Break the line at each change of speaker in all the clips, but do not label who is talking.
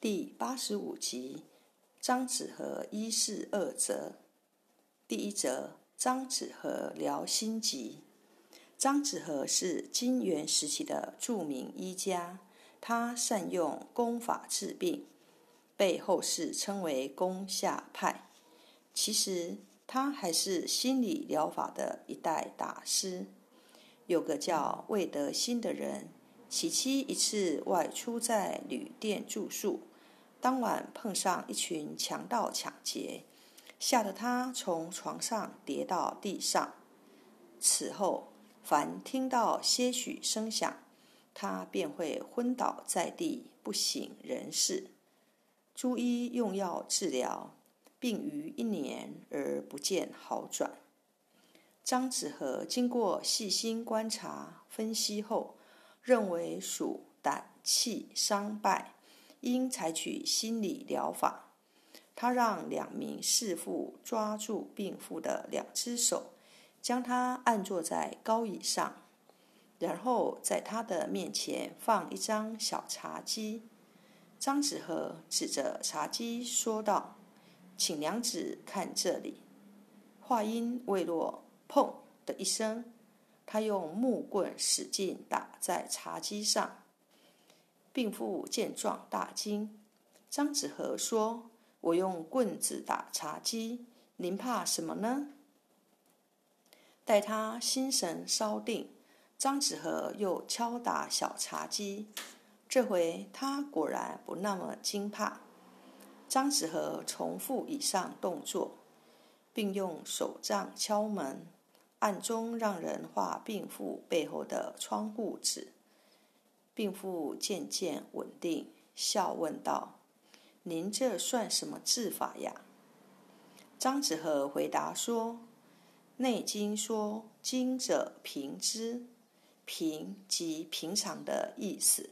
第八十五集：张子和一事二则。第一则：张子和疗心疾。张子和是金元时期的著名医家，他善用功法治病，被后世称为功下派。其实他还是心理疗法的一代大师。有个叫魏德新的人。其妻一次外出在旅店住宿，当晚碰上一群强盗抢劫，吓得他从床上跌到地上。此后，凡听到些许声响，他便会昏倒在地，不省人事。朱医用药治疗，病于一年而不见好转。张子和经过细心观察分析后。认为属胆气伤败，应采取心理疗法。他让两名侍妇抓住病妇的两只手，将她按坐在高椅上，然后在她的面前放一张小茶几。张子和指着茶几说道：“请娘子看这里。”话音未落，砰的一声。他用木棍使劲打在茶几上，病妇见状大惊。张子和说：“我用棍子打茶几，您怕什么呢？”待他心神稍定，张子和又敲打小茶几。这回他果然不那么惊怕。张子和重复以上动作，并用手杖敲门。暗中让人画病妇背后的窗户纸。病妇渐渐稳定，笑问道：“您这算什么治法呀？”张子和回答说：“《内经》说‘经者平之’，平即平常的意思，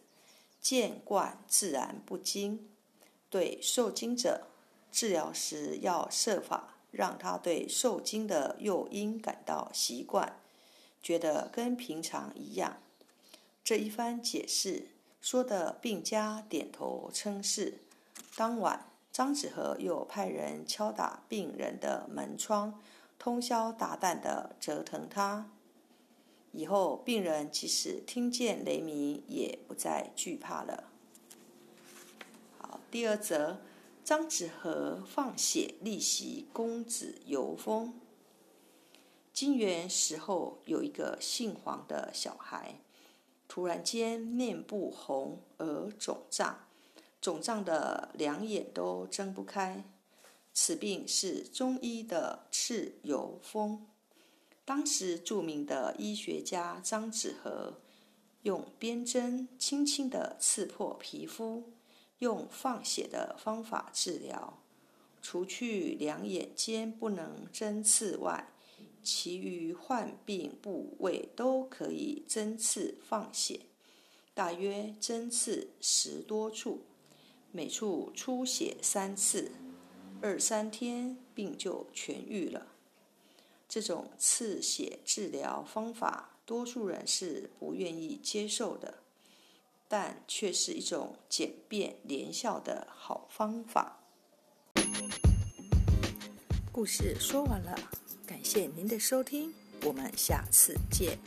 见惯自然不惊。对受惊者，治疗时要设法。”让他对受惊的诱因感到习惯，觉得跟平常一样。这一番解释说的病家点头称是。当晚，张子和又派人敲打病人的门窗，通宵达旦的折腾他。以后，病人即使听见雷鸣，也不再惧怕了。好，第二则。张子和放血逆袭公子游封。金元时候，有一个姓黄的小孩，突然间面部红而肿胀，肿胀的两眼都睁不开。此病是中医的赤油风。当时著名的医学家张子和用鞭针轻轻地刺破皮肤。用放血的方法治疗，除去两眼间不能针刺外，其余患病部位都可以针刺放血，大约针刺十多处，每处出血三次，二三天病就痊愈了。这种刺血治疗方法，多数人是不愿意接受的。但却是一种简便连效的好方法。故事说完了，感谢您的收听，我们下次见。